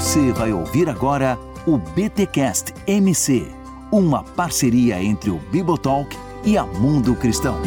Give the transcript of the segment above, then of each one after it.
Você vai ouvir agora o BTcast MC, uma parceria entre o Bibotalk e a Mundo Cristão.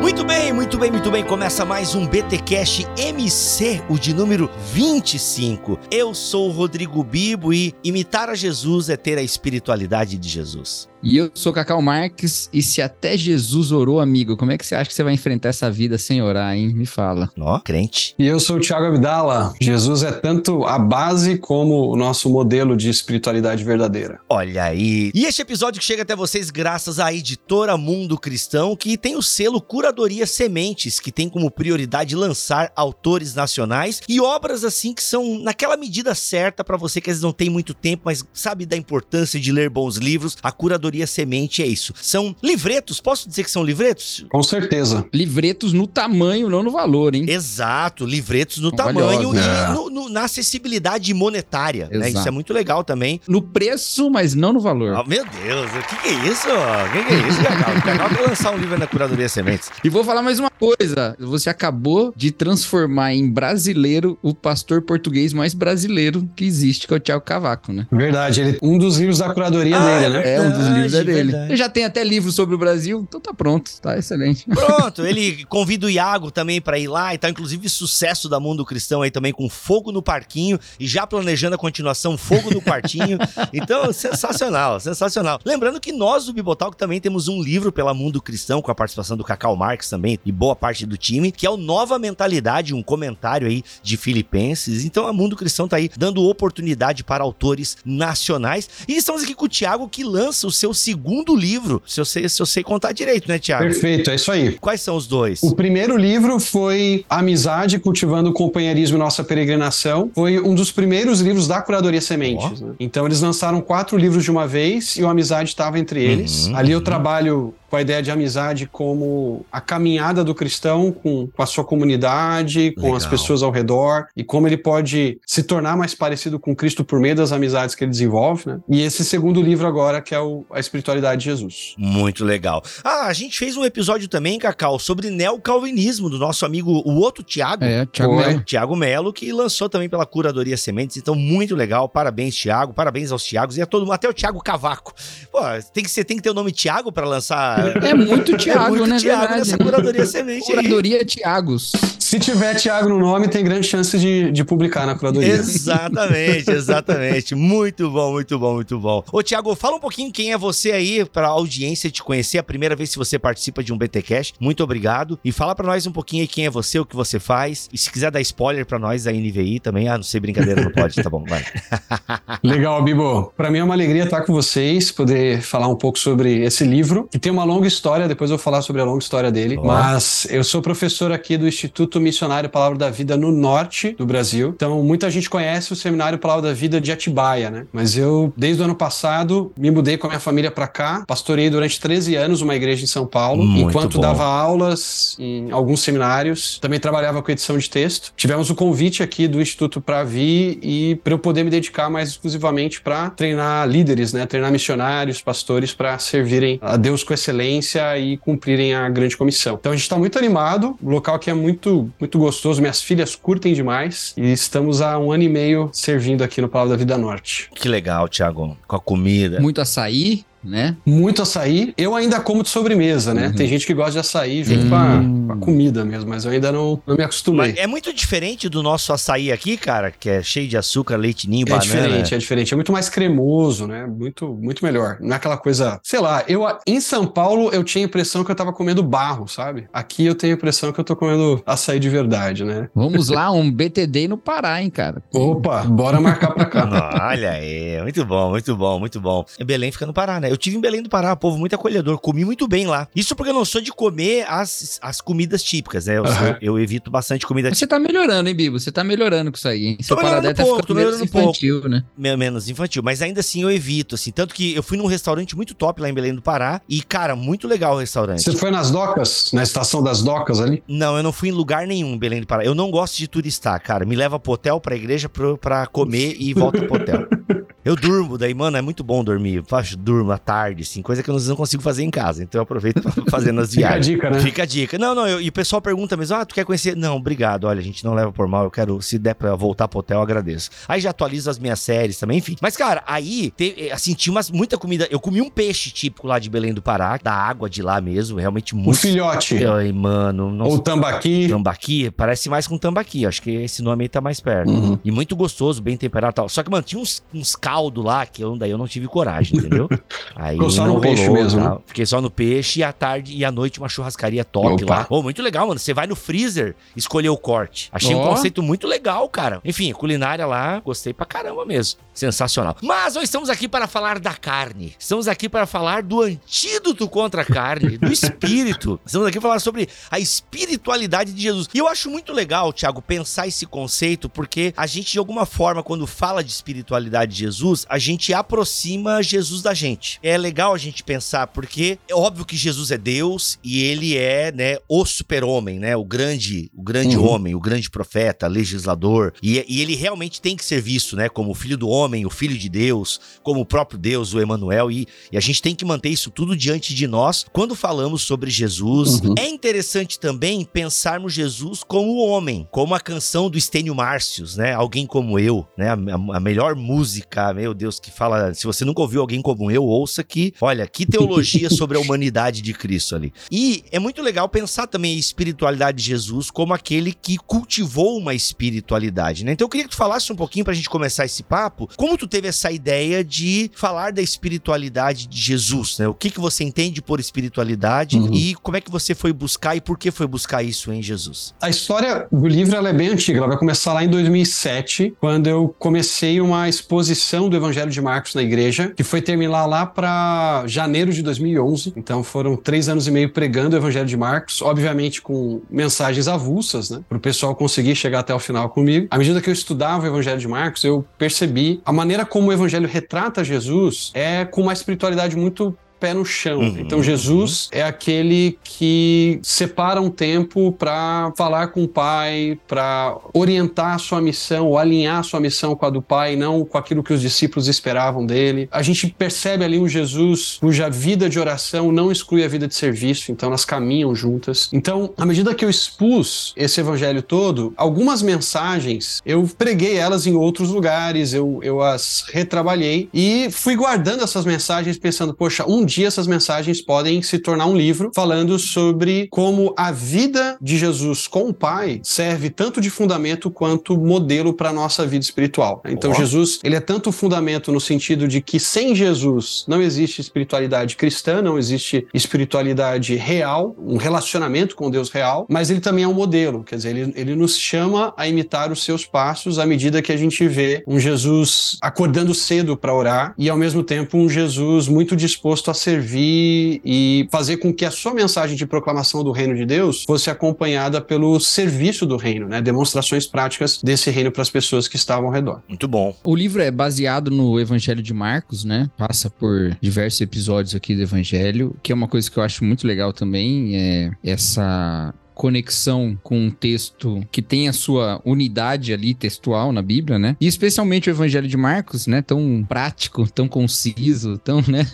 Muito bem, muito bem, muito bem. Começa mais um BTcast MC, o de número 25. Eu sou o Rodrigo Bibo e imitar a Jesus é ter a espiritualidade de Jesus. E eu sou Cacau Marques, e se até Jesus orou, amigo, como é que você acha que você vai enfrentar essa vida sem orar, hein? Me fala. Ó, crente. E eu sou o Thiago Abdala. Jesus é tanto a base como o nosso modelo de espiritualidade verdadeira. Olha aí. E este episódio que chega até vocês graças à editora Mundo Cristão, que tem o selo Curadoria Sementes, que tem como prioridade lançar autores nacionais e obras assim que são naquela medida certa para você que às vezes não tem muito tempo, mas sabe da importância de ler bons livros. A Curadoria Semente é isso. São livretos, posso dizer que são livretos? Com certeza. Livretos no tamanho, não no valor, hein? Exato, livretos no Valiosa. tamanho e É. no- no- na acessibilidade monetária. Né? Isso é muito legal também. No preço, mas não no valor. Ah, meu Deus, o que, que é isso? O que, que é isso, Cacau? O Cacau quer lançar um livro na Curadoria Sementes. E vou falar mais uma coisa. Você acabou de transformar em brasileiro o pastor português mais brasileiro que existe, que é o Thiago Cavaco, né? Verdade. Ele, um dos livros da curadoria Ah, dele, né? É, um dos Verdade, livros é dele. verdade. Ele já tem até livro sobre o Brasil, então tá pronto, tá excelente. Pronto, ele convida o Iago também pra ir lá e tá, inclusive, sucesso da Mundo Cristão aí também com Fogo no Parquinho e já planejando a continuação Fogo no Quartinho. Então, sensacional, sensacional. Lembrando que nós do Bibotalk também temos um livro pela Mundo Cristão com a participação do Cacau Marques também e boa parte do time, que é o Nova Mentalidade, um comentário aí de Filipenses. Então, a Mundo Cristão tá aí dando oportunidade para autores nacionais. E estamos aqui com o Thiago que lança o seu segundo livro, se eu sei, se eu sei contar direito, né, Thiago? Perfeito, é isso aí. Quais são os dois? O primeiro livro foi Amizade, Cultivando o Companheirismo e Nossa Peregrinação. Foi um dos primeiros livros da Curadoria Sementes. né? Então eles lançaram quatro livros de uma vez e o Amizade estava entre eles. Uhum, Ali eu trabalho com a ideia de amizade como a caminhada do cristão com, com a sua comunidade, com as Legal. pessoas ao redor e como ele pode se tornar mais parecido com Cristo por meio das amizades que ele desenvolve. Né? E esse segundo livro agora, que é o, a espiritualidade de Jesus. Muito legal. Ah, a gente fez um episódio também, Cacau, sobre neocalvinismo, do nosso amigo, o outro Tiago. É, Thiago Foi. Melo. Tiago Melo, que lançou também pela Curadoria Sementes. Então, muito legal. Parabéns, Tiago. Parabéns aos Tiagos e a todo mundo. Até o Tiago Cavaco. Pô, tem que, ser, tem que ter o nome Tiago pra lançar. É muito Thiago, é muito né? Tiago Verdade. nessa Curadoria Semente. Curadoria Thiagos. Se tiver Tiago no nome, tem grande chance de, de publicar na curadoria. Exatamente, exatamente. Muito bom, muito bom, muito bom. Ô, Tiago, fala um pouquinho quem é você aí, pra audiência te conhecer. A primeira vez que você participa de um BT Cash. Muito obrigado. E fala pra nós um pouquinho aí quem é você, o que você faz. E se quiser dar spoiler pra nós da NVI também. Ah, não sei, brincadeira, não pode. Tá bom, vai. Legal, Bibo. Para mim é uma alegria estar com vocês, poder falar um pouco sobre esse livro, que tem uma longa história, depois eu vou falar sobre a longa história dele. Mas eu sou professor aqui do Instituto Missionário Palavra da Vida no norte do Brasil. Então, muita gente conhece o Seminário Palavra da Vida de Atibaia, né? Mas eu, desde o ano passado, me mudei com a minha família para cá, pastorei durante 13 anos uma igreja em São Paulo, Muito enquanto bom. dava aulas em alguns seminários. Também trabalhava com edição de texto. Tivemos o convite aqui do Instituto para vir e para eu poder me dedicar mais exclusivamente para treinar líderes, né? Treinar missionários, pastores para servirem a Deus com excelência e cumprirem a grande comissão. Então a gente está muito animado. O local aqui é muito, muito gostoso. Minhas filhas curtem demais e estamos há um ano e meio servindo aqui no Palavra da Vida Norte. Que legal, Tiago. Com a comida. Muito açaí, né? Muito açaí. Eu ainda como de sobremesa, né? Uhum. Tem gente que gosta de açaí junto com, a, com a comida mesmo, mas eu ainda não, não me acostumei. Mas é muito diferente do nosso açaí aqui, cara, que é cheio de açúcar, leite ninho, É banana. diferente, é diferente. É muito mais cremoso, né? Muito, muito melhor. Não é aquela coisa. Sei lá, eu em São Paulo eu tinha a impressão que eu tava comendo barro, sabe? Aqui eu tenho a impressão que eu tô comendo açaí de verdade, né? Vamos lá, um BTD no Pará, hein, cara? Opa, bora marcar pra cá. Olha aí, muito bom, muito bom, muito bom. Belém fica no Pará, né? Eu tive em Belém do Pará, povo muito acolhedor, comi muito bem lá. Isso porque eu não sou de comer as, as comidas típicas, né? Eu, sou- Aham. eu evito bastante comida Mas você tá melhorando, hein, Bibo? Você tá melhorando com isso aí, hein? Seu paladar tá pouco, ficando tô menos melhorando pouco. infantil, né? me- menos infantil, mas ainda assim eu evito, assim. Tanto que eu fui num restaurante muito top lá em Belém do Pará e, cara, muito legal o restaurante. Você foi nas docas? Na estação das docas ali? Não, eu não fui em lugar nenhum em Belém do Pará. Eu não gosto de turistar, cara. Me leva pro hotel, pra igreja, pro, pra comer e volta pro hotel. Eu durmo, daí, mano, é muito bom dormir. Eu faço, durmo à tarde, assim, coisa que eu não consigo fazer em casa. Então eu aproveito pra fazer nas viagens. Fica a dica, né? Fica a dica. Não, não, eu, e o pessoal pergunta mesmo, ah, tu quer conhecer? Não, obrigado, olha, a gente não leva por mal, eu quero, se der pra voltar pro hotel, eu agradeço. Aí já atualizo as minhas séries também, enfim. Mas, cara, aí, te, assim, tinha umas, muita comida. Eu comi um peixe típico lá de Belém do Pará, da água de lá mesmo, realmente O muito. filhote. Ai, mano, nossa. Ou tambaqui. Tambaqui, parece mais com tambaqui. Acho que esse nome aí tá mais perto. Uhum. E muito gostoso, bem temperado e tal. Só que, mano, tinha uns, uns caldos lá que eu, daí eu não tive coragem, entendeu? Aí Ficou só no peixe rolou, mesmo, tal. Fiquei só no peixe e à tarde e à noite uma churrascaria top Opa. lá. Ô, muito legal, mano. Você vai no freezer escolher o corte. Achei um Ó. conceito muito legal, cara. Enfim, culinária lá, gostei pra caramba mesmo. Sensacional. Mas nós estamos aqui para falar da carne. Estamos aqui para falar do antídoto contra a carne, do espírito. Estamos aqui para falar sobre a espiritualidade de Jesus. E eu acho muito legal, Thiago, pensar esse conceito, porque a gente, de alguma forma, quando fala de espiritualidade de Jesus, a gente aproxima Jesus da gente. É legal a gente pensar, porque é óbvio que Jesus é Deus e ele é, né, o super-homem, né? O grande, o grande Uhum. homem, o grande profeta, legislador. E, e ele realmente tem que ser visto, né? Como o filho do homem, o filho de Deus, como o próprio Deus, o Emanuel. E, e a gente tem que manter isso tudo diante de nós quando falamos sobre Jesus. Uhum. É interessante também pensarmos Jesus como homem, como a canção do Estênio Márcios, né? Alguém como eu, né? A- a melhor música, meu Deus, que fala. Se você nunca ouviu alguém como eu, ouça que, olha, que teologia sobre a humanidade de Cristo ali. E é muito legal pensar também a espiritualidade de Jesus como aquele que cultivou uma espiritualidade, né? Então eu queria que tu falasse um pouquinho pra gente começar esse papo, como tu teve essa ideia de falar da espiritualidade de Jesus, né? O que que você entende por espiritualidade Uhum. e como é que você foi buscar e por que foi buscar isso em Jesus? A história do livro é bem antiga, ela vai começar lá em 2007, quando eu comecei uma exposição do Evangelho de Marcos na igreja, que foi terminar lá para janeiro de 2011. Então foram três anos e meio pregando o Evangelho de Marcos, obviamente com mensagens avulsas, né, para o pessoal conseguir chegar até o final comigo. À medida que eu estudava o Evangelho de Marcos, eu percebi a maneira como o Evangelho retrata Jesus é com uma espiritualidade muito pé no chão. Uhum, Então Jesus é aquele que separa um tempo para falar com o Pai, para orientar a sua missão, ou alinhar a sua missão com a do Pai, não com aquilo que os discípulos esperavam dele. A gente percebe ali um Jesus cuja vida de oração não exclui a vida de serviço, então elas caminham juntas. Então, à medida que eu expus esse evangelho todo, algumas mensagens eu preguei elas em outros lugares, eu, eu as retrabalhei e fui guardando essas mensagens pensando, poxa, um dia essas mensagens podem se tornar um livro falando sobre como a vida de Jesus com o Pai serve tanto de fundamento quanto modelo para nossa vida espiritual. Então. Jesus, ele é tanto fundamento no sentido de que sem Jesus não existe espiritualidade cristã, não existe espiritualidade real, um relacionamento com Deus real, mas ele também é um modelo, quer dizer, ele, ele nos chama a imitar os seus passos à medida que a gente vê um Jesus acordando cedo para orar e ao mesmo tempo um Jesus muito disposto a servir e fazer com que a sua mensagem de proclamação do reino de Deus fosse acompanhada pelo serviço do reino, né? Demonstrações práticas desse reino para as pessoas que estavam ao redor. Muito bom. O livro é baseado no Evangelho de Marcos, né? Passa por diversos episódios aqui do Evangelho, que é uma coisa que eu acho muito legal também, é essa conexão com um texto que tem a sua unidade ali textual na Bíblia, né? E especialmente o Evangelho de Marcos, né? Tão prático, tão conciso, tão, né?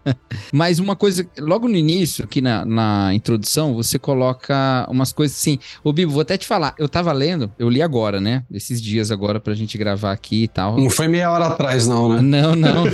Mas uma coisa, logo no início, aqui na, na introdução, você coloca umas coisas assim. Ô, Bibo, vou até te falar, eu tava lendo, eu li agora, né? Esses dias agora pra gente gravar aqui e tal. Não foi meia hora atrás, não, né? Não, não.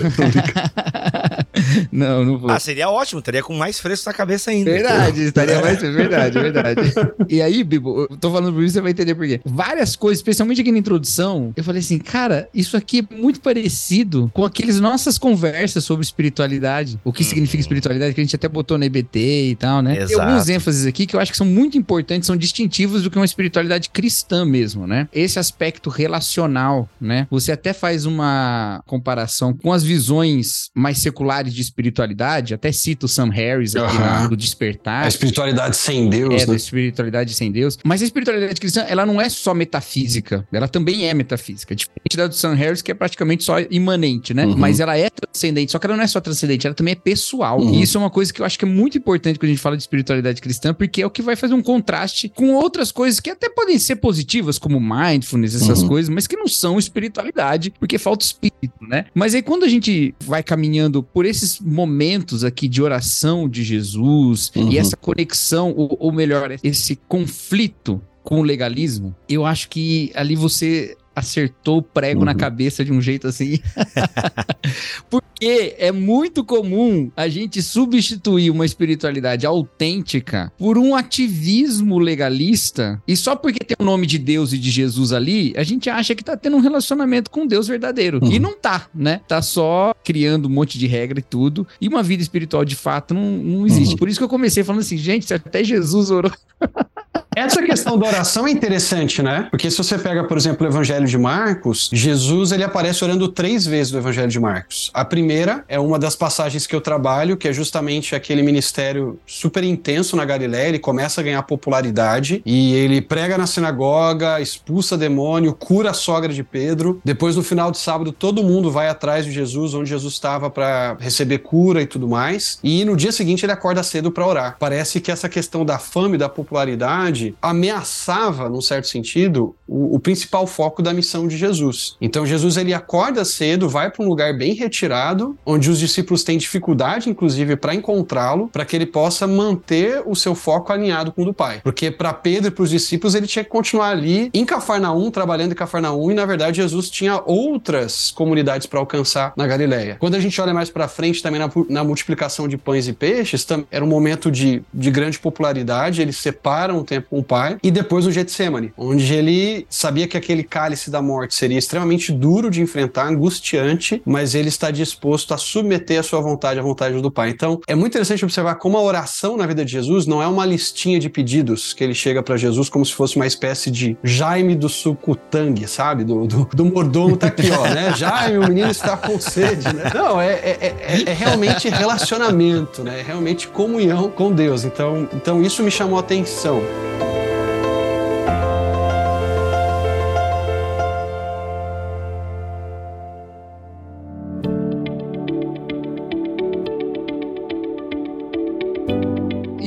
não, não vou. Ah, seria ótimo, teria com mais fresco na cabeça ainda. Verdade, estaria mais. Verdade, verdade. E aí, Bibo, eu tô falando por isso, você vai entender por quê. Várias coisas, especialmente aqui na introdução, eu falei assim, cara, isso aqui é muito parecido com aqueles nossas conversas sobre espiritualidade. O que significa espiritualidade, que a gente até botou na EBT e tal, né? Tem Exato. alguns ênfases aqui que eu acho que são muito importantes, são distintivos do que uma espiritualidade cristã mesmo, né? Esse aspecto relacional, né? Você até faz uma comparação com as visões mais seculares de espiritualidade, até cito o Sam Harris aqui uhum. no Despertar. A espiritualidade sem Deus, é, né? Espiritualidade sem Deus. Mas a espiritualidade cristã, ela não é só metafísica, ela também é metafísica. Diferente da do Sam Harris, que é praticamente só imanente, né? Uhum. Mas ela é transcendente, só que ela não é só transcendente, ela também é pessoal. Uhum. E isso é uma coisa que eu acho que é muito importante quando a gente fala de espiritualidade cristã, porque é o que vai fazer um contraste com outras coisas que até podem ser positivas, como mindfulness, essas uhum. coisas, mas que não são espiritualidade, porque falta espírito, né? Mas aí quando a gente vai caminhando por esses momentos aqui de oração de Jesus uhum. e essa conexão, ou, ou melhor, esse conflito com o legalismo, eu acho que ali você acertou o prego uhum. na cabeça de um jeito assim. porque é muito comum a gente substituir uma espiritualidade autêntica por um ativismo legalista. E só porque tem o nome de Deus e de Jesus ali, a gente acha que tá tendo um relacionamento com Deus verdadeiro. Uhum. E não tá, né? Tá só criando um monte de regra e tudo. E uma vida espiritual de fato não, não existe. Uhum. Por isso que eu comecei falando assim, gente, até Jesus orou. Essa questão da oração é interessante, né? Porque se você pega, por exemplo, o Evangelho de Marcos, Jesus ele aparece orando três vezes no Evangelho de Marcos. A primeira é uma das passagens que eu trabalho, que é justamente aquele ministério super intenso na Galiléia. Ele começa a ganhar popularidade e ele prega na sinagoga, expulsa demônio, cura a sogra de Pedro. Depois, no final de sábado, todo mundo vai atrás de Jesus, onde Jesus estava para receber cura e tudo mais. E no dia seguinte ele acorda cedo para orar. Parece que essa questão da fama e da popularidade ameaçava, num certo sentido, o, o, principal foco da missão de Jesus. Então Jesus ele acorda cedo, vai para um lugar bem retirado, onde os discípulos têm dificuldade, inclusive, para encontrá-lo, para que ele possa manter o seu foco alinhado com o do Pai. Porque para Pedro e para os discípulos ele tinha que continuar ali em Cafarnaum, trabalhando em Cafarnaum, e na verdade Jesus tinha outras comunidades para alcançar na Galileia. Quando a gente olha mais para frente também na, na, multiplicação de pães e peixes, era um momento de, de grande popularidade, eles separam o tempo com o pai, e depois o Getsemane, onde ele sabia que aquele cálice da morte seria extremamente duro de enfrentar, angustiante, mas ele está disposto a submeter a sua vontade à vontade do pai. Então, é muito interessante observar como a oração na vida de Jesus não é uma listinha de pedidos que ele chega para Jesus como se fosse uma espécie de Jaime do Sucutang, sabe? Do, do, do mordomo tá aqui, ó, né? Jaime, o menino está com sede, né? Não, é, é, é, é realmente relacionamento, né? É realmente comunhão com Deus. Então, então isso me chamou a atenção.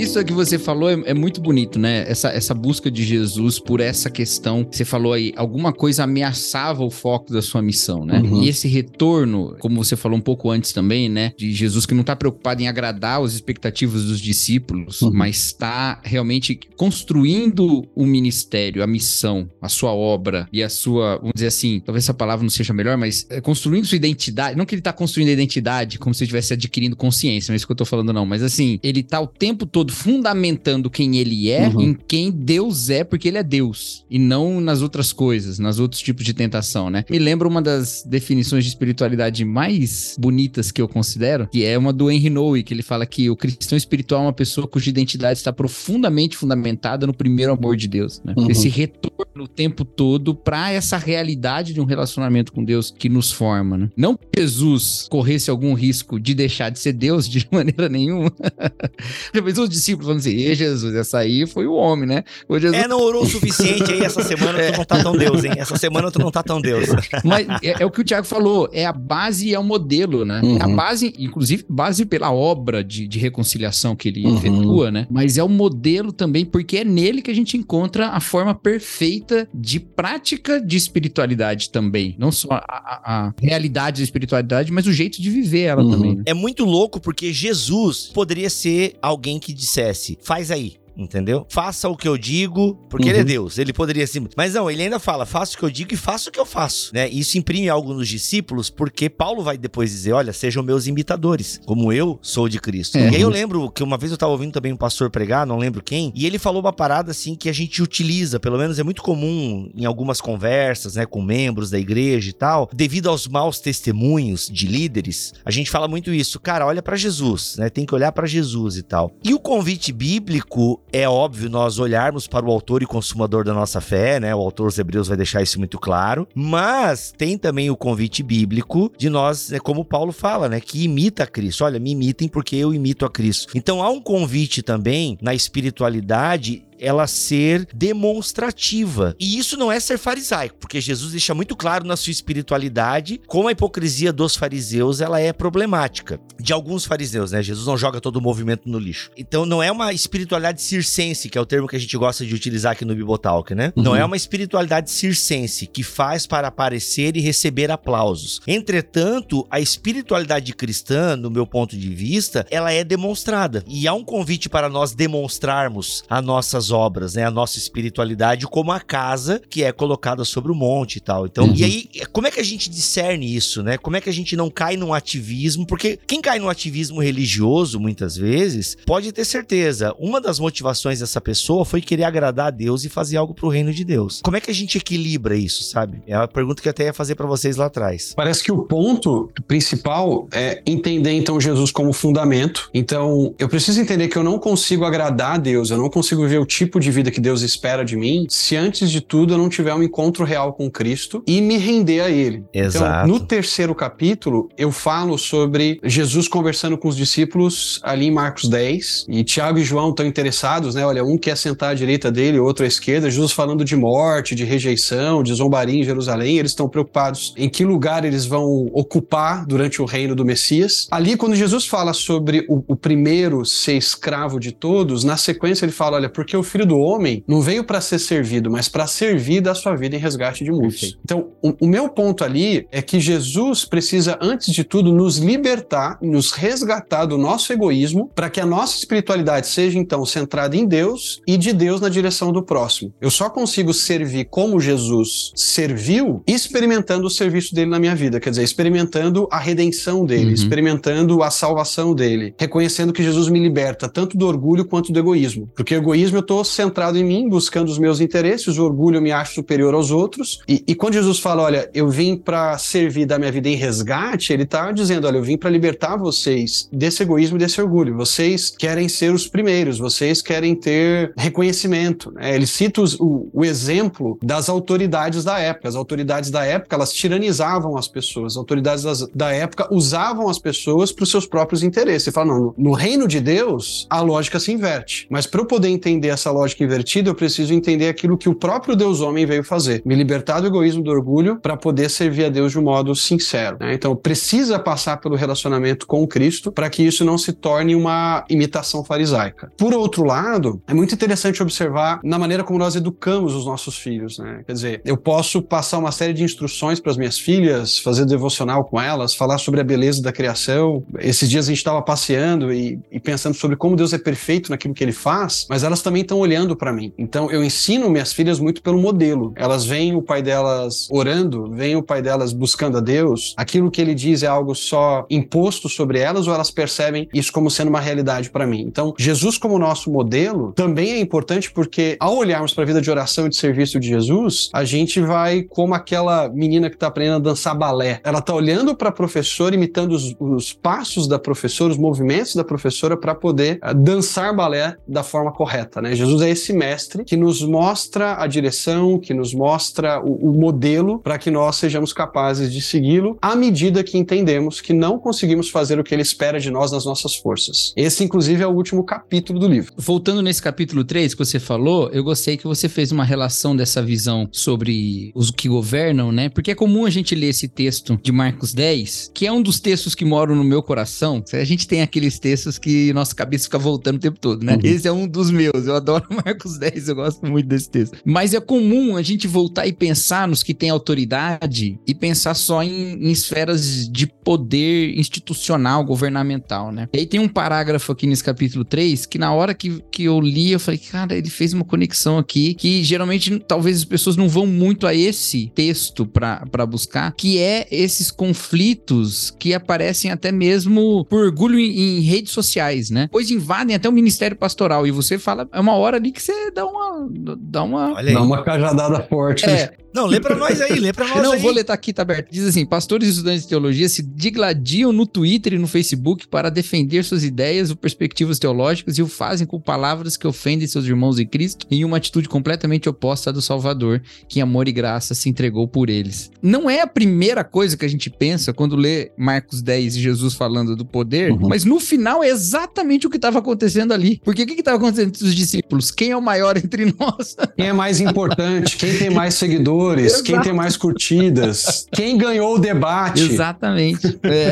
Isso que você falou é, é, muito bonito, né? Essa, essa busca de Jesus por essa questão. Você falou aí, alguma coisa ameaçava o foco da sua missão, né? Uhum. E esse retorno, como você falou um pouco antes também, né? De Jesus que não está preocupado em agradar as expectativas dos discípulos, uhum. mas está realmente construindo o ministério, a missão, a sua obra e a sua, vamos dizer assim, talvez essa palavra não seja melhor, mas é construindo sua identidade. Não que ele está construindo a identidade como se estivesse adquirindo consciência, não é isso que eu estou falando, não. Mas assim, ele está o tempo todo fundamentando quem ele é uhum. em quem Deus é, porque ele é Deus, e não nas outras coisas, nas outros tipos de tentação, né? Me lembra uma das definições de espiritualidade mais bonitas que eu considero, que é uma do Henry Noe, que ele fala que o cristão espiritual é uma pessoa cuja identidade está profundamente fundamentada no primeiro amor de Deus, né? Uhum. Esse retorno o tempo todo para essa realidade de um relacionamento com Deus que nos forma, né? Não que Jesus corresse algum risco de deixar de ser Deus de maneira nenhuma. Jesus discípulos falando assim: e Jesus, essa aí foi o homem, né? O Jesus... É, não orou o suficiente aí essa semana, tu não tá tão Deus, hein? Essa semana tu não tá tão Deus. Mas é, é o que o Tiago falou: é a base e é o modelo, né? Uhum. É a uhum. base, inclusive, base pela obra de, de reconciliação que ele uhum. efetua, né? Mas é o modelo também, porque é nele que a gente encontra a forma perfeita de prática de espiritualidade também. Não só a, a, a realidade da espiritualidade, mas o jeito de viver ela uhum. também. Né? É muito louco porque Jesus poderia ser alguém que dissesse dissesse, faz aí entendeu? Faça o que eu digo, porque uhum. ele é uhum. Deus. Ele poderia assim, mas não, ele ainda fala, faça o que eu digo e faça o que eu faço, né? Isso imprime algo nos discípulos, porque Paulo vai depois dizer, olha, sejam meus imitadores, como eu sou de Cristo. É. E aí eu lembro que uma vez eu tava ouvindo também um pastor pregar, não lembro quem, e ele falou uma parada assim que a gente utiliza, pelo menos é muito comum em algumas conversas, né, com membros da igreja e tal, devido aos maus testemunhos de líderes, a gente fala muito isso, cara, olha para Jesus, né? Tem que olhar para Jesus e tal. E o convite bíblico é óbvio nós olharmos para o autor e consumador da nossa fé, né? O autor dos Hebreus vai deixar isso muito claro. Mas tem também o convite bíblico de nós, né, como Paulo fala, né? Que imita a Cristo. Olha, me imitem porque eu imito a Cristo. Então há um convite também na espiritualidade ela ser demonstrativa. E isso não é ser farisaico, porque Jesus deixa muito claro na sua espiritualidade como a hipocrisia dos fariseus ela é problemática. De alguns fariseus, né? Jesus não joga todo o movimento no lixo. Então não é uma espiritualidade circense, que é o termo que a gente gosta de utilizar aqui no Bibotalk, né? Uhum. Não é uma espiritualidade circense que faz para aparecer e receber aplausos. Entretanto, a espiritualidade cristã, no meu ponto de vista, ela é demonstrada. E há um convite para nós demonstrarmos as nossas obras, né? A nossa espiritualidade como a casa que é colocada sobre o monte e tal. Então, uhum. e aí, como é que a gente discerne isso, né? Como é que a gente não cai num ativismo? Porque quem cai no ativismo religioso, muitas vezes, pode ter certeza, uma das motivações dessa pessoa foi querer agradar a Deus e fazer algo pro reino de Deus. Como é que a gente equilibra isso, sabe? É a pergunta que eu até ia fazer para vocês lá atrás. Parece que o ponto principal é entender então Jesus como fundamento. Então, eu preciso entender que eu não consigo agradar a Deus, eu não consigo ver o tipo de vida que Deus espera de mim se antes de tudo eu não tiver um encontro real com Cristo e me render a Ele. Exato. Então, no terceiro capítulo, eu falo sobre Jesus conversando com os discípulos ali em Marcos 10 e Tiago e João estão interessados, né? Olha, um quer sentar à direita dele, outro à esquerda. Jesus falando de morte, de rejeição, de zombaria em Jerusalém. Eles estão preocupados em que lugar eles vão ocupar durante o reino do Messias. Ali, quando Jesus fala sobre o, o primeiro ser escravo de todos, na sequência ele fala: olha, porque o filho do homem não veio para ser servido, mas para servir da sua vida em resgate de muitos. Então, o, o, meu ponto ali é que Jesus precisa, antes de tudo, nos libertar, nos resgatar do nosso egoísmo, para que a nossa espiritualidade seja, então, centrada em Deus e de Deus na direção do próximo. Eu só consigo servir como Jesus serviu experimentando o serviço dele na minha vida, quer dizer, experimentando a redenção dele, uhum. experimentando a salvação dele, reconhecendo que Jesus me liberta tanto do orgulho quanto do egoísmo. Porque o egoísmo eu estou centrado em mim, buscando os meus interesses, o orgulho me acho superior aos outros. E, e quando Jesus fala, olha, eu vim para servir da minha vida em resgate, ele está dizendo, olha, eu vim para libertar vocês desse egoísmo e desse orgulho. Vocês querem ser os primeiros, vocês querem ter reconhecimento. Né? Ele cita os, o, o, exemplo das autoridades da época. As autoridades da época, elas tiranizavam as pessoas. As autoridades das, da época usavam as pessoas para os seus próprios interesses. Ele fala, não, no, no reino de Deus, a lógica se inverte. Mas para eu poder entender essa lógica invertida, eu preciso entender aquilo que o próprio Deus homem veio fazer. Me libertar do egoísmo, do orgulho, para poder servir a Deus de um modo sincero. Né? Então, precisa passar pelo relacionamento com Cristo para que isso não se torne uma imitação farisaica. Por outro lado, é muito interessante observar na maneira como nós educamos os nossos filhos. Né? Quer dizer, eu posso passar uma série de instruções para as minhas filhas, fazer devocional com elas, falar sobre a beleza da criação. Esses dias a gente estava passeando e, e pensando sobre como Deus é perfeito naquilo que ele faz, mas elas também estão olhando para mim. Então eu ensino minhas filhas muito pelo modelo. Elas veem o pai delas orando, veem o pai delas buscando a Deus. Aquilo que ele diz é algo só imposto sobre elas ou elas percebem isso como sendo uma realidade para mim. Então, Jesus como nosso modelo também é importante porque ao olharmos para a vida de oração e de serviço de Jesus, a gente vai como aquela menina que está aprendendo a dançar balé. Ela está olhando para a professora, imitando os, os, passos da professora, os movimentos da professora para poder uh, dançar balé da forma correta, né? Jesus é esse mestre que nos mostra a direção, que nos mostra o, o modelo para que nós sejamos capazes de segui-lo à medida que entendemos que não conseguimos fazer o que ele espera de nós nas nossas forças. Esse, inclusive, é o último capítulo do livro. Voltando nesse capítulo 3 que você falou, eu gostei que você fez uma relação dessa visão sobre os que governam, né? Porque é comum a gente ler esse texto de Marcos 10, que é um dos textos que moram no meu coração. A gente tem aqueles textos que nossa cabeça fica voltando o tempo todo, né? Uhum. Esse é um dos meus. Eu adoro Marcos 10, eu gosto muito desse texto. Mas é comum a gente voltar e pensar nos que têm autoridade e pensar só em, em esferas de poder institucional, governamental, né? E aí tem um parágrafo aqui nesse capítulo 3 que na hora que, que eu li, eu falei, cara, ele fez uma conexão aqui que geralmente talvez as pessoas não vão muito a esse texto para buscar, que é esses conflitos que aparecem até mesmo por orgulho em, em redes sociais, né? Pois invadem até o ministério pastoral e você fala, é uma hora ali que você dá uma. Dá uma, dá uma cajadada forte. É, Não, lê pra nós aí, lê pra nós Não, aí. vou ler, tá aqui, tá aberto. Diz assim: pastores e estudantes de teologia se digladiam no Twitter e no Facebook para defender suas ideias ou perspectivas teológicas e o fazem com palavras que ofendem seus irmãos em Cristo em uma atitude completamente oposta à do Salvador, que em amor e graça se entregou por eles. Não é a primeira coisa que a gente pensa quando lê Marcos 10 e Jesus falando do poder, Uhum. mas no final é exatamente o que estava acontecendo ali. Porque o que estava acontecendo entre os discípulos? Quem é o maior entre nós? Quem é mais importante? Quem tem mais seguidores? Quem tem mais curtidas? Quem ganhou o debate? Exatamente. É.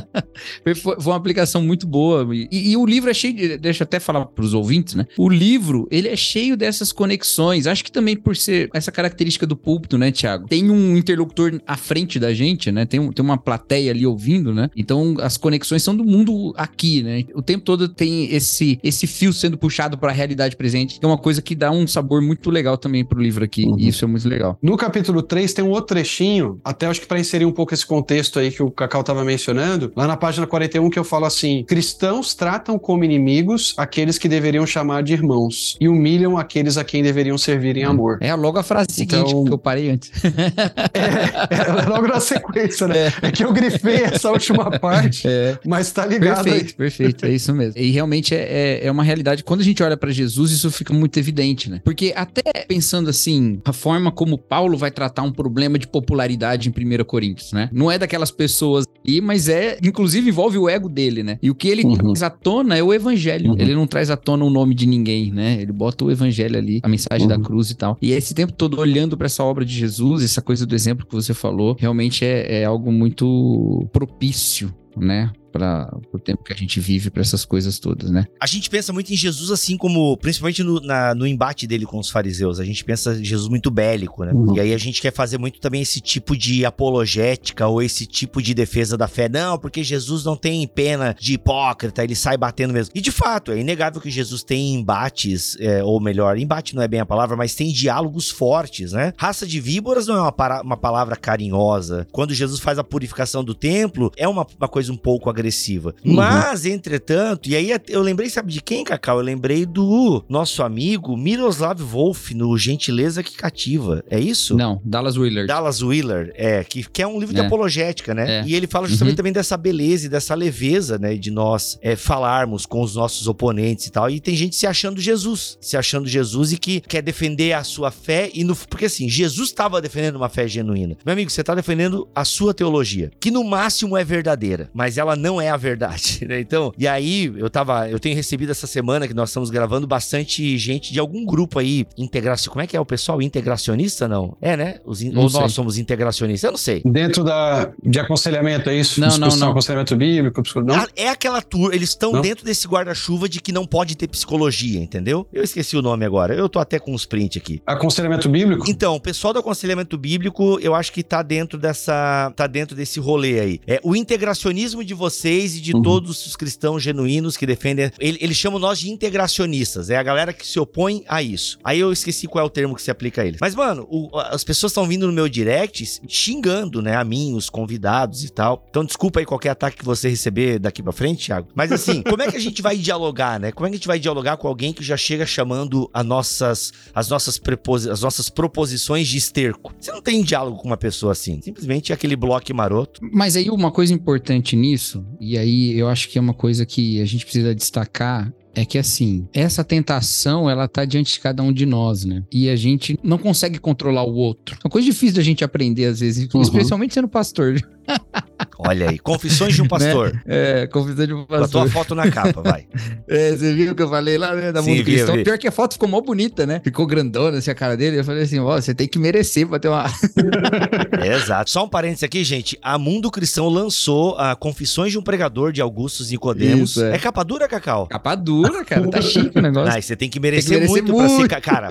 foi, foi uma aplicação muito boa. E, e o livro é cheio de. Deixa eu até falar para os ouvintes, né? O livro, ele é cheio dessas conexões. Acho que também por ser essa característica do púlpito, né, Tiago? Tem um interlocutor à frente da gente, né? Tem, um- tem uma plateia ali ouvindo, né? Então as conexões são do mundo aqui, né? O tempo todo tem esse, esse fio sendo puxado para a realidade presente, que é uma coisa que dá um sabor muito legal também pro livro aqui. Uhum. E isso é muito legal. No capítulo 3 tem um outro trechinho, até acho que para inserir um pouco esse contexto aí que o Cacau estava mencionando, lá na página 41 que eu falo assim: cristãos tratam como inimigos aqueles que deveriam chamar de irmãos e humilham aqueles a quem deveriam servir em amor. É logo a frase seguinte Então- que eu parei antes. É, é logo na sequência, né? É. que eu grifei essa última parte, É. mas tá ligado aí. Perfeito, perfeito, é isso mesmo. E realmente é, é, é uma realidade. Quando a gente olha pra Jesus, isso fica muito evidente, né? Porque até pensando assim, a forma como Paulo vai tratar um problema de popularidade em 1 Coríntios, né? Não é daquelas pessoas ali, mas é, inclusive envolve o ego dele, né? E o que ele Uhum. traz à tona é o evangelho. Uhum. Ele não traz à tona o nome de ninguém, né? Ele bota o evangelho ali, a mensagem da Uhum. cruz e tal. E esse tempo todo olhando pra essa obra de Jesus, essa coisa do exemplo que você falou, realmente é, é algo muito propício, né? Para o tempo que a gente vive, para essas coisas todas, né? A gente pensa muito em Jesus assim como, principalmente no, na- no embate dele com os fariseus, a gente pensa em Jesus muito bélico, né? Uhum. E aí a gente quer fazer muito também esse tipo de apologética ou esse tipo de defesa da fé. Não, porque Jesus não tem pena de hipócrita, ele sai batendo mesmo. E de fato, é inegável que Jesus tem embates, é, ou melhor, embate não é bem a palavra, mas tem diálogos fortes, né? Raça de víboras não é uma, uma palavra carinhosa. Quando Jesus faz a purificação do templo, é uma, uma coisa um pouco agressiva. Uhum. Mas, entretanto, e aí eu lembrei, sabe de quem, Cacau? Eu lembrei do nosso amigo Miroslav Wolf no Gentileza que Cativa. É isso? Não, Dallas Willard. Dallas Wheeler, é, que, que é um livro de É. apologética, né? É. E ele fala justamente Uhum. também dessa beleza e dessa leveza, né? De nós é, falarmos com os nossos oponentes e tal. E tem gente se achando Jesus, se achando Jesus e que quer defender a sua fé. e no, Porque assim, Jesus estava defendendo uma fé genuína. Meu amigo, você está defendendo a sua teologia, que no máximo é verdadeira, mas ela não é a verdade, né? Então, e aí eu tava, eu tenho recebido essa semana que nós estamos gravando bastante gente de algum grupo aí, integração, como é que é o pessoal? Integracionista, não? É, né? Os in- Não ou sei. nós somos integracionistas, eu não sei. Dentro da, de aconselhamento, é isso? Não, não, Discussão, não. aconselhamento bíblico, psicolo- não? Ah, É aquela turma, eles estão Não? dentro desse guarda-chuva de que não pode ter psicologia, entendeu? Eu esqueci o nome agora, eu tô até com uns print aqui. Aconselhamento bíblico? Então, o pessoal do aconselhamento bíblico, eu acho que tá dentro dessa, tá dentro desse rolê aí. É o integracionismo de vocês e de Uhum. todos os cristãos genuínos que defendem, ele- eles chamam nós de integracionistas, é a galera que se opõe a isso. Aí eu esqueci qual é o termo que se aplica a eles. Mas mano, o- as pessoas estão vindo no meu direct xingando, né, a mim, os convidados e tal. Então desculpa aí qualquer ataque que você receber daqui pra frente, Thiago. Mas assim, como é que a gente vai dialogar, né? Como é que a gente vai dialogar com alguém que já chega chamando a nossas, as, nossas preposi- as nossas proposições de esterco? Você não tem diálogo com uma pessoa assim. Simplesmente é aquele bloco maroto. Mas aí uma coisa importante nisso, e aí eu acho que é uma coisa que a gente precisa destacar, é que assim, essa tentação, ela tá diante de cada um de nós, né? E a gente não consegue controlar o outro. É uma coisa difícil da gente aprender às vezes, Uhum. especialmente sendo pastor. Olha aí, confissões de um pastor. É, confissão de um Com a tua pastor. foto na capa, vai. É, você viu o que eu falei lá, né? Da Sim, Mundo vi, Cristão. vi. Pior que a foto ficou mó bonita, né? Ficou grandona assim a cara dele. Eu falei assim, ó, você tem que merecer pra ter uma... Exato. Só um parênteses aqui, gente. A Mundo Cristão lançou a Confissões de um Pregador de Augustus Nicodemos. Isso, é. é. capa dura, Cacau? Capa dura, cara. Tá chique o negócio. Ah, e você tem que merecer, Tem que merecer muito, pra ser. muito. ca- Cara,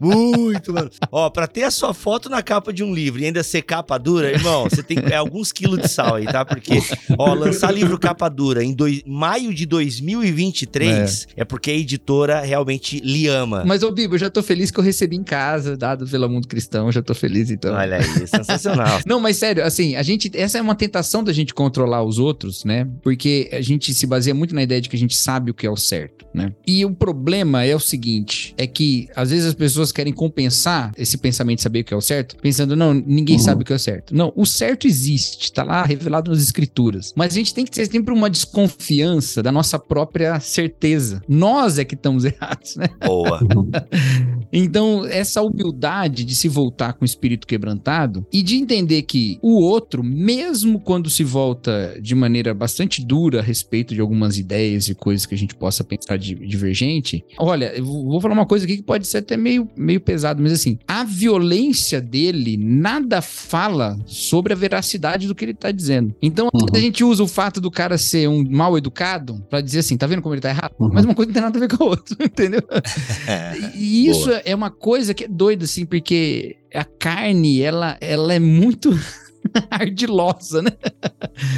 muito, mano. Ó, pra ter a sua foto na capa de um livro e ainda ser capa dura, irmão, você tem é, alguns quilos de sal. Legal aí, tá? Porque, ó, lançar livro capa dura em dois, maio de 2023 é. é porque a editora realmente lhe ama. Mas, ô Bibo, eu já tô feliz que eu recebi em casa, dado pelo mundo cristão, já tô feliz então. Olha aí, sensacional. Não, mas sério, assim, a gente, essa é uma tentação da gente controlar os outros, né? Porque a gente se baseia muito na ideia de que a gente sabe o que é o certo, né? E o problema é o seguinte, é que às vezes as pessoas querem compensar esse pensamento de saber o que é o certo, pensando, não, ninguém uhum. sabe o que é o certo. Não, o certo existe, tá lá revelado nas escrituras. Mas a gente tem que ter sempre uma desconfiança da nossa própria certeza. Nós é que estamos errados, né? Boa. então, essa humildade de se voltar com o espírito quebrantado e de entender que o outro, mesmo quando se volta de maneira bastante dura a respeito de algumas ideias e coisas que a gente possa pensar divergente, olha, eu vou falar uma coisa aqui que pode ser até meio, meio pesado, mas assim, a violência dele nada fala sobre a veracidade do que ele tá dizendo. Então, uhum. a gente usa o fato do cara ser um mal educado para dizer assim, tá vendo como ele tá errado? Uhum. Mas uma coisa não tem nada a ver com a outra, entendeu? e isso Boa. é uma coisa que é doida, assim, porque a carne, ela, ela é muito ardilosa, né?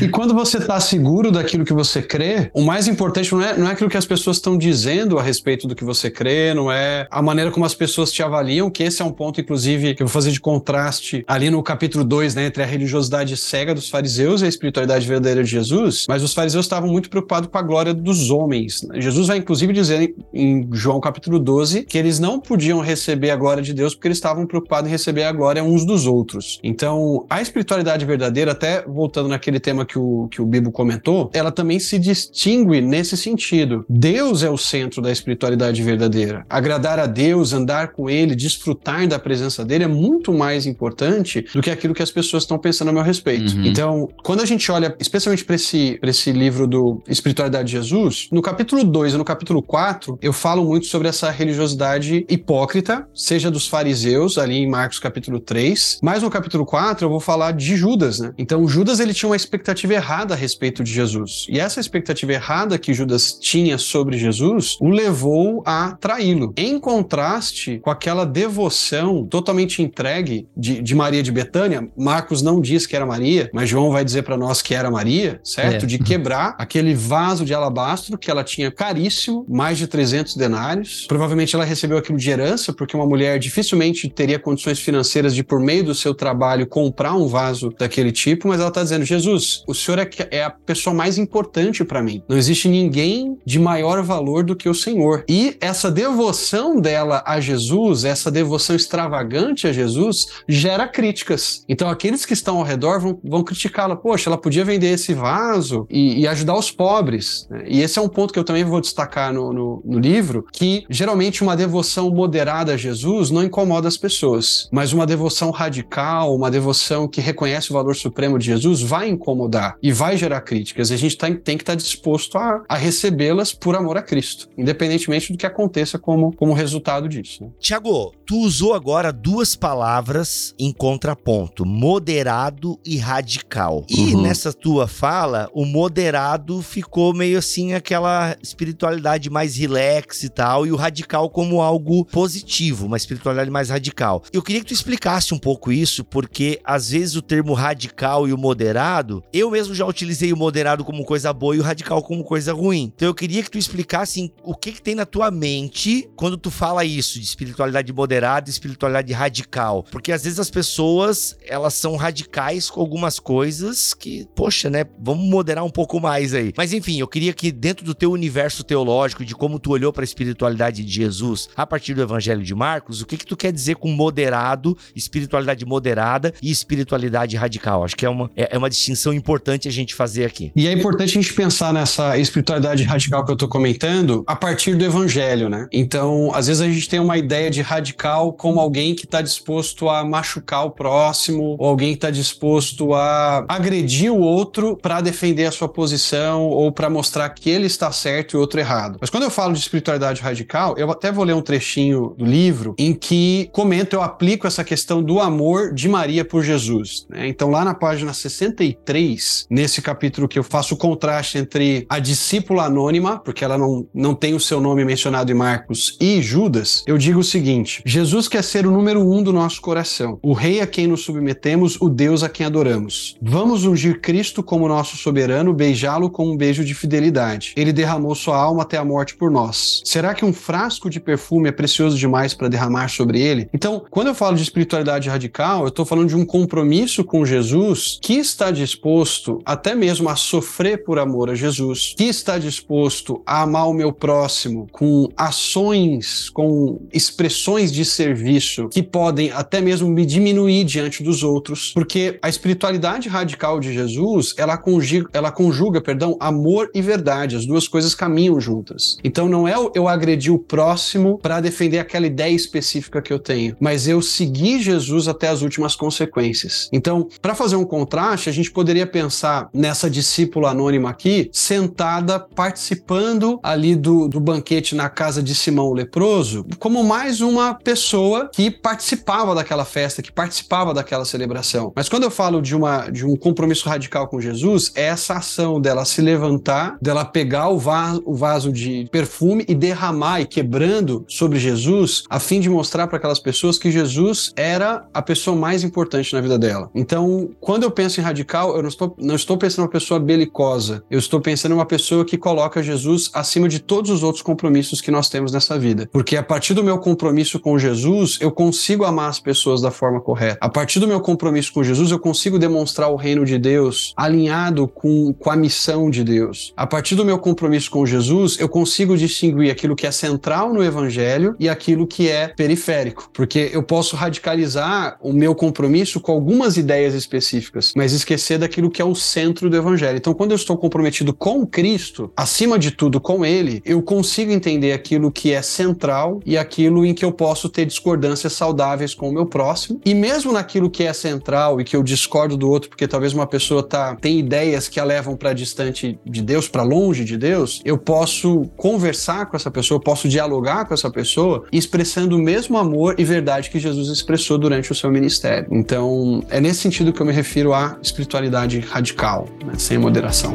E quando você está seguro daquilo que você crê, o mais importante não é, não é aquilo que as pessoas estão dizendo a respeito do que você crê, não é a maneira como as pessoas te avaliam, que esse é um ponto, inclusive, que eu vou fazer de contraste ali no capítulo 2, né, entre a religiosidade cega dos fariseus e a espiritualidade verdadeira de Jesus, mas os fariseus estavam muito preocupados com a glória dos homens. Jesus vai, inclusive, dizer em João capítulo 12 que eles não podiam receber a glória de Deus porque eles estavam preocupados em receber a glória uns dos outros. Então, a espiritualidade espiritualidade verdadeira, até voltando naquele tema que o, que o Bibo comentou, ela também se distingue nesse sentido. Deus é o centro da espiritualidade verdadeira. Agradar a Deus, andar com Ele, desfrutar da presença dele é muito mais importante do que aquilo que as pessoas estão pensando a meu respeito. Uhum. Então, quando a gente olha, especialmente para esse, esse livro do Espiritualidade de Jesus, no capítulo 2 e no capítulo 4, eu falo muito sobre essa religiosidade hipócrita, seja dos fariseus, ali em Marcos capítulo 3, mas no capítulo 4 eu vou falar de de Judas, né? Então Judas ele tinha uma expectativa errada a respeito de Jesus. E essa expectativa errada que Judas tinha sobre Jesus o levou a traí-lo. Em contraste com aquela devoção totalmente entregue de, de, Maria de Betânia, Marcos não diz que era Maria, mas João vai dizer para nós que era Maria, certo? É. De quebrar aquele vaso de alabastro que ela tinha caríssimo, mais de 300 denários. Provavelmente ela recebeu aquilo de herança, porque uma mulher dificilmente teria condições financeiras de, por meio do seu trabalho, comprar um vaso caso daquele tipo, mas ela está dizendo: Jesus, o senhor é, é a pessoa mais importante para mim. Não existe ninguém de maior valor do que o Senhor. E essa devoção dela a Jesus, essa devoção extravagante a Jesus, gera críticas. Então, aqueles que estão ao redor vão, vão criticá-la. Poxa, ela podia vender esse vaso e, e ajudar os pobres. Né? E esse é um ponto que eu também vou destacar no, no, no livro, que geralmente uma devoção moderada a Jesus não incomoda as pessoas, mas uma devoção radical, uma devoção que reconhece reconhece o valor supremo de Jesus vai incomodar e vai gerar críticas. E a gente tá, tem que estar tá disposto a, a recebê-las por amor a Cristo, independentemente do que aconteça como, como resultado disso. Né? Tiago, tu usou agora duas palavras em contraponto: moderado e radical. E uhum. nessa tua fala, o moderado ficou meio assim aquela espiritualidade mais relax e tal, e o radical como algo positivo, uma espiritualidade mais radical. Eu queria que tu explicasse um pouco isso, porque às vezes o termo radical e o moderado, eu mesmo já utilizei o moderado como coisa boa e o radical como coisa ruim. Então eu queria que tu explicasse o que que tem na tua mente quando tu fala isso de espiritualidade moderada e espiritualidade radical. Porque às vezes as pessoas, elas são radicais com algumas coisas que, poxa, né, vamos moderar um pouco mais aí. Mas enfim, eu queria que dentro do teu universo teológico, de como tu olhou para a espiritualidade de Jesus a partir do evangelho de Marcos, o que que tu quer dizer com moderado, espiritualidade moderada e espiritualidade espiritualidade radical. Acho que é uma, é, é uma distinção importante a gente fazer aqui. E é importante a gente pensar nessa espiritualidade radical que eu tô comentando a partir do evangelho, né? Então, às vezes a gente tem uma ideia de radical como alguém que está disposto a machucar o próximo, ou alguém que está disposto a agredir o outro para defender a sua posição ou para mostrar que ele está certo e o outro errado. Mas quando eu falo de espiritualidade radical, eu até vou ler um trechinho do livro em que comento, eu aplico essa questão do amor de Maria por Jesus. Né? Então, lá na página 63, nesse capítulo que eu faço o contraste entre a discípula anônima, porque ela não, não tem o seu nome mencionado em Marcos, e Judas, eu digo o seguinte: Jesus quer ser o número um do nosso coração, o rei a quem nos submetemos, o Deus a quem adoramos. Vamos ungir Cristo como nosso soberano, beijá-lo com um beijo de fidelidade. Ele derramou sua alma até a morte por nós. Será que um frasco de perfume é precioso demais para derramar sobre ele? Então, quando eu falo de espiritualidade radical, eu estou falando de um compromisso com Jesus que está disposto até mesmo a sofrer por amor a Jesus, que está disposto a amar o meu próximo com ações, com expressões de serviço que podem até mesmo me diminuir diante dos outros, porque a espiritualidade radical de Jesus, ela conjuga, ela conjuga, perdão, amor e verdade, as duas coisas caminham juntas. Então não é eu agredir o próximo para defender aquela ideia específica que eu tenho, mas eu seguir Jesus até as últimas consequências. Então, para fazer um contraste, a gente poderia pensar nessa discípula anônima aqui, sentada participando ali do, do banquete na casa de Simão o leproso, como mais uma pessoa que participava daquela festa, que participava daquela celebração. Mas quando eu falo de, uma, de um compromisso radical com Jesus, é essa ação dela se levantar, dela pegar o o vaso de perfume e derramar e quebrando sobre Jesus, a fim de mostrar para aquelas pessoas que Jesus era a pessoa mais importante na vida dela. Então, quando eu penso em radical, eu não estou, não estou pensando em uma pessoa belicosa, eu estou pensando em uma pessoa que coloca Jesus acima de todos os outros compromissos que nós temos nessa vida. Porque a partir do meu compromisso com Jesus, eu consigo amar as pessoas da forma correta. A partir do meu compromisso com Jesus, eu consigo demonstrar o reino de Deus alinhado com, com a missão de Deus. A partir do meu compromisso com Jesus, eu consigo distinguir aquilo que é central no evangelho e aquilo que é periférico. Porque eu posso radicalizar o meu compromisso com algumas ideias específicas, mas esquecer daquilo que é o centro do evangelho. Então, quando eu estou comprometido com Cristo, acima de tudo com Ele, eu consigo entender aquilo que é central e aquilo em que eu posso ter discordâncias saudáveis com o meu próximo. E mesmo naquilo que é central e que eu discordo do outro, porque talvez uma pessoa tá, tem ideias que a levam para distante de Deus, para longe de Deus, eu posso conversar com essa pessoa, posso dialogar com essa pessoa, expressando o mesmo amor e verdade que Jesus expressou durante o seu ministério. Então, é nesse sentido que eu me refiro à espiritualidade radical, né, sem moderação.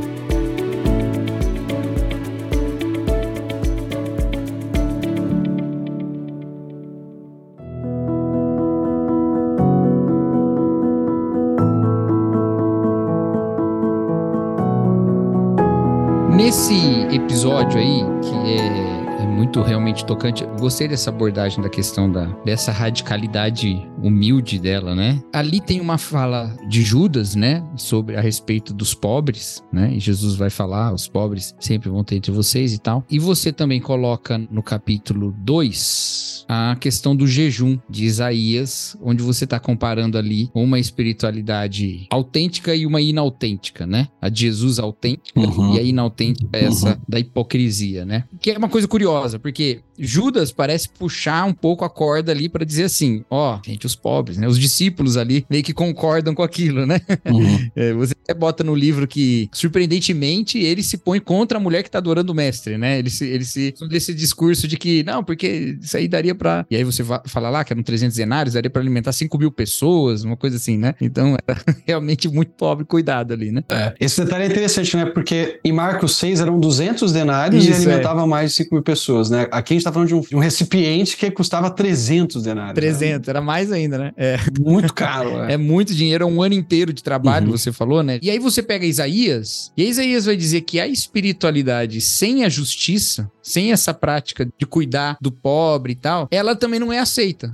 Nesse episódio aí, muito realmente tocante, gostei dessa abordagem da questão da, dessa radicalidade humilde dela, né? Ali tem uma fala de Judas, né? Sobre a respeito dos pobres, né? E Jesus vai falar, os pobres sempre vão ter entre vocês e tal. E você também coloca no capítulo 2 a questão do jejum de Isaías, onde você está comparando ali uma espiritualidade autêntica e uma inautêntica, né? A de Jesus autêntica uhum. e a inautêntica essa uhum. da hipocrisia, né? Que é uma coisa curiosa, porque Judas parece puxar um pouco a corda ali para dizer assim, ó, oh, gente, os pobres, né? Os discípulos ali meio que concordam com aquilo, né? Uhum. É, você até bota no livro que, surpreendentemente, ele se põe contra a mulher que tá adorando o mestre, né? Ele se, ele se, desse discurso de que, não, porque isso aí daria para E aí você fala lá que eram 300 denários, daria para alimentar 5 mil pessoas, uma coisa assim, né? Então era realmente muito pobre cuidado ali, né? É. Esse detalhe é interessante, né? Porque em Marcos 6 eram 200 denários isso, e alimentava é. mais de 5 mil pessoas, né? Aqui a gente tá falando de um, de um recipiente que custava 300 denários. 300, né? era mais ainda, né? É. Muito caro, é. é muito dinheiro, é um ano inteiro de trabalho, uhum. você falou, né? E aí você pega Isaías, e Isaías vai dizer que a espiritualidade sem a justiça, sem essa prática de cuidar do pobre e tal, ela também não é aceita.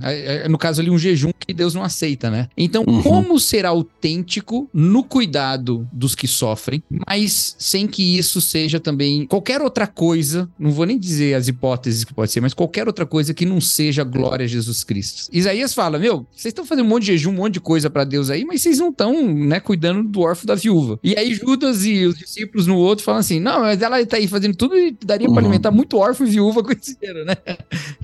No caso ali, um jejum que Deus não aceita, né? Então, uhum. como ser autêntico no cuidado dos que sofrem, mas sem que isso seja também qualquer outra coisa, não vou nem dizer as hipóteses que pode ser, mas qualquer outra coisa que não seja glória a Jesus Cristo. Isaías fala: Meu, vocês estão fazendo um monte de jejum, um monte de coisa para Deus aí, mas vocês não estão, né, cuidando do órfão da viúva. E aí Judas e os discípulos no outro falam assim: Não, mas ela tá aí fazendo tudo e daria uhum. para alimentar muito órfão e viúva com esse dinheiro, né?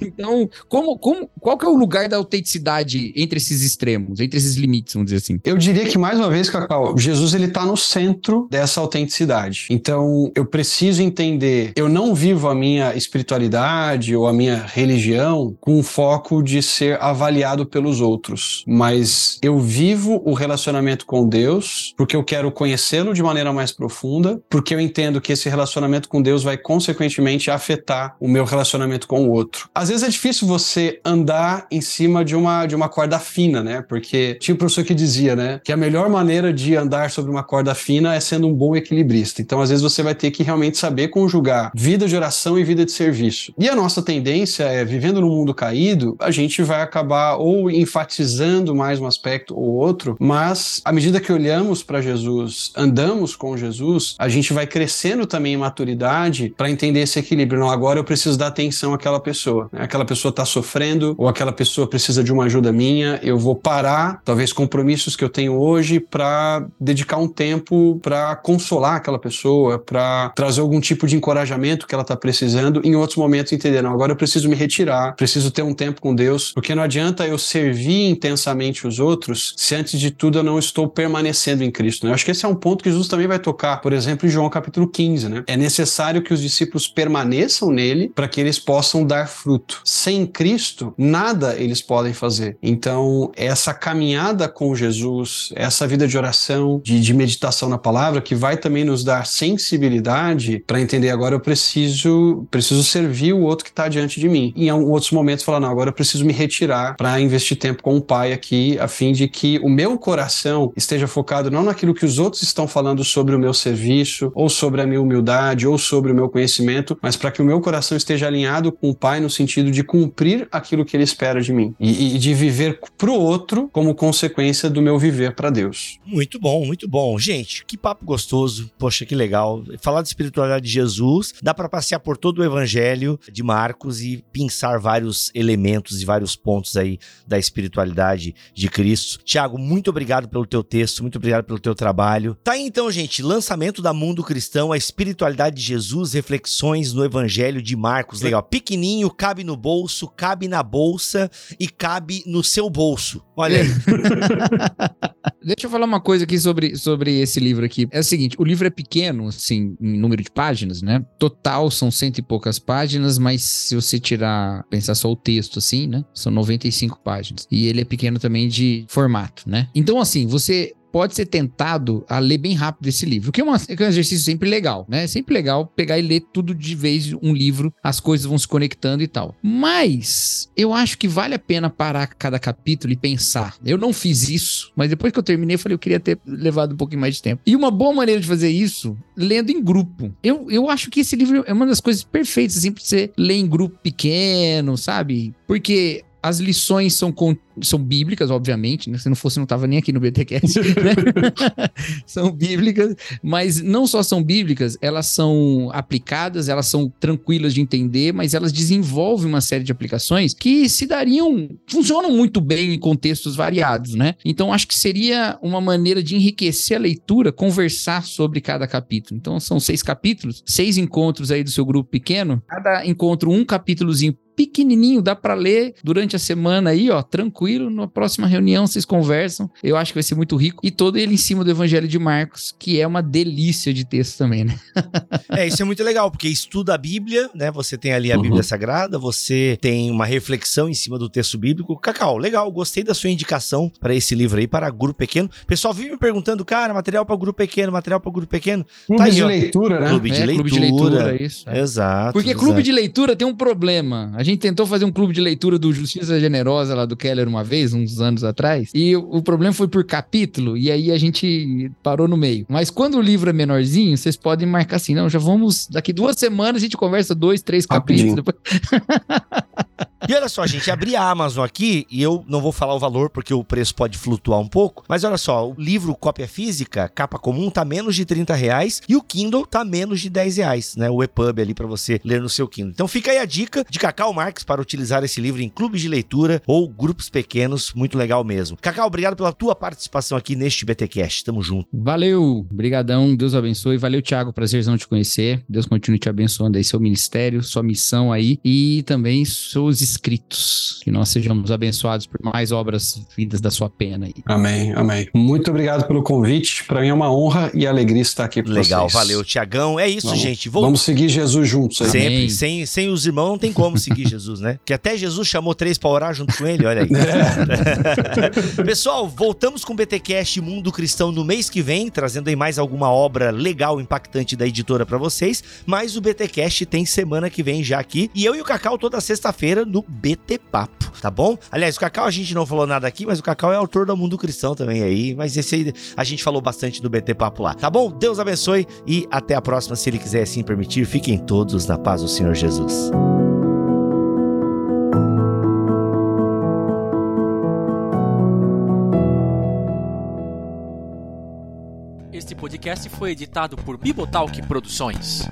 Então, como, como, qual que é o lugar da autenticidade entre esses extremos, entre esses limites, vamos dizer assim? Eu diria que, mais uma vez, Cacau, Jesus ele está no centro dessa autenticidade. Então, eu preciso entender, eu não vivo a minha espiritualidade ou a minha religião com o foco de ser avaliado pelos outros, mas eu vivo o relacionamento com Deus porque eu quero conhecê-lo de maneira mais profunda, porque eu entendo que esse relacionamento com Deus vai consequentemente afetar o meu relacionamento com o outro. Às vezes é difícil você andar em cima de uma, de uma corda fina, né? Porque tinha um professor que dizia, né, que a melhor maneira de andar sobre uma corda fina é sendo um bom equilibrista. Então, às vezes você vai ter que realmente saber conjugar vida de oração e vida de serviço. E a nossa tendência é, vivendo num mundo caído, a gente vai acabar ou enfatizando mais um aspecto ou outro, mas à medida que olhamos para Jesus, andamos com Jesus, a gente vai crescendo também em maturidade para entender esse equilíbrio. Não, agora eu preciso dar atenção àquela pessoa. Né? Aquela pessoa está sofrendo ou aquela pessoa precisa de uma ajuda minha. Eu vou parar, talvez compromissos que eu tenho hoje, para dedicar um tempo para consolar aquela pessoa, para trazer algum tipo de encorajamento que ela está precisando. Em outros momentos entender, não, agora eu preciso me retirar, preciso ter um tempo com Deus, porque não adianta eu servir intensamente os outros se antes de tudo eu não estou permanecendo em Cristo. Né? Eu acho que esse é um ponto que Jesus também vai tocar, por exemplo, em João capítulo 15. Né? É necessário que os discípulos permaneçam nele para que eles possam dar fruto. Sem Cristo, nada eles podem fazer. Então, essa caminhada com Jesus, essa vida de oração, de, de meditação na palavra, que vai também nos dar sensibilidade para entender agora eu preciso, preciso servir o outro que está diante de mim. Em outros momentos, falar, não, agora eu preciso me retirar para investir tempo com o Pai aqui, a fim de que o meu coração esteja focado não naquilo que os outros estão falando sobre o meu serviço, ou sobre a minha humildade, ou sobre o meu conhecimento, mas para que o meu coração esteja alinhado com o Pai no sentido de cumprir aquilo que Ele espera de mim e, e de viver pro outro como consequência do meu viver para Deus. Muito bom, muito bom. Gente, que papo gostoso. Poxa, que legal. Falar de espiritualidade de Jesus, dá para passear por todo o evangelho de Marcos e pensar vários elementos e vários pontos aí da espiritualidade de Cristo. Tiago, muito obrigado pelo teu texto, muito obrigado pelo teu trabalho. Tá aí então, gente, lançamento da Mundo Cristão, a espiritualidade de Jesus, reflexões no Evangelho de Marcos. Legal, pequenininho, cabe no bolso, cabe na bolsa e cabe no seu bolso. Olha aí. Deixa eu falar uma coisa aqui sobre, sobre esse livro aqui. É o seguinte, o livro é pequeno, assim, em número de páginas, né? Total são cento e poucas páginas, mas se você tirar, pensar só o texto, assim, né? São 95 páginas. E ele é pequeno também de formato, né? Então, assim, você pode ser tentado a ler bem rápido esse livro, que é, uma, é um exercício sempre legal, né? É sempre legal pegar e ler tudo de vez um livro, as coisas vão se conectando e tal. Mas eu acho que vale a pena parar cada capítulo e pensar. Eu não fiz isso, mas depois que eu terminei, eu falei, eu queria ter levado um pouquinho mais de tempo. E uma boa maneira de fazer isso, lendo em grupo. Eu, eu acho que esse livro é uma das coisas perfeitas, assim, pra você ler em grupo pequeno, sabe? Porque as lições são, são bíblicas, obviamente, né? Se não fosse, não estava nem aqui no BTCast, né? são bíblicas, mas não só são bíblicas, elas são aplicadas, elas são tranquilas de entender, mas elas desenvolvem uma série de aplicações que se dariam, funcionam muito bem em contextos variados, né? Então, acho que seria uma maneira de enriquecer a leitura, conversar sobre cada capítulo. Então, são seis capítulos, seis encontros aí do seu grupo pequeno, cada encontro um capítulozinho pequenininho, dá para ler durante a semana aí, ó, tranquilo. Na próxima reunião vocês conversam. Eu acho que vai ser muito rico. E todo ele em cima do Evangelho de Marcos, que é uma delícia de texto também, né? é, isso é muito legal, porque estuda a Bíblia, né? Você tem ali a uhum. Bíblia Sagrada, você tem uma reflexão em cima do texto bíblico. Cacau, legal, gostei da sua indicação para esse livro aí, para grupo pequeno. O pessoal vive me perguntando, cara, material para grupo pequeno, material para grupo pequeno. Clube tá aí, de ó. leitura, né? Clube de, é, leitura. clube de leitura. Isso. É. Exato. Porque exato. clube de leitura tem um problema. A gente tentou fazer um clube de leitura do Justiça Generosa lá do Keller uma vez, uns anos atrás, e o, problema foi por capítulo, e aí a gente parou no meio. Mas quando o livro é menorzinho, vocês podem marcar assim, não, já vamos, daqui duas semanas a gente conversa dois, três capítulos. Depois... E olha só, gente, abri a Amazon aqui e eu não vou falar o valor porque o preço pode flutuar um pouco, mas olha só, o livro cópia física, capa comum, tá menos de 30 reais e o Kindle tá menos de 10 reais, né? O EPUB ali para você ler no seu Kindle. Então fica aí a dica de Cacau Marques para utilizar esse livro em clubes de leitura ou grupos pequenos, muito legal mesmo. Cacau, obrigado pela tua participação aqui neste BTcast. Tamo junto. Valeu, brigadão, Deus abençoe. Valeu, Thiago, prazerzão te conhecer. Deus continue te abençoando aí seu ministério, sua missão aí e também seus escritos. Que nós sejamos abençoados por mais obras vindas da sua pena aí. Amém, amém. Muito obrigado pelo convite. Para mim é uma honra e alegria estar aqui com Legal, vocês. valeu, Tiagão. É isso, Vamos- gente. Vou... Vamos seguir Jesus juntos aí. Sempre. Amém. Sem, sem os irmãos não tem como seguir Jesus, né? Que até Jesus chamou três pra orar junto com ele, olha aí. Pessoal, voltamos com o BTcast Mundo Cristão no mês que vem, trazendo aí mais alguma obra legal, impactante da editora pra vocês. Mas o BTcast tem semana que vem já aqui. E eu e o Cacau toda sexta-feira no BT Papo, tá bom? Aliás, o Cacau a gente não falou nada aqui, mas o Cacau é autor do Mundo Cristão também aí. Mas esse aí a gente falou bastante do BT Papo lá, tá bom? Deus abençoe e até a próxima, se ele quiser assim permitir. Fiquem todos na paz do Senhor Jesus. Este podcast foi editado por Bibotalk Produções.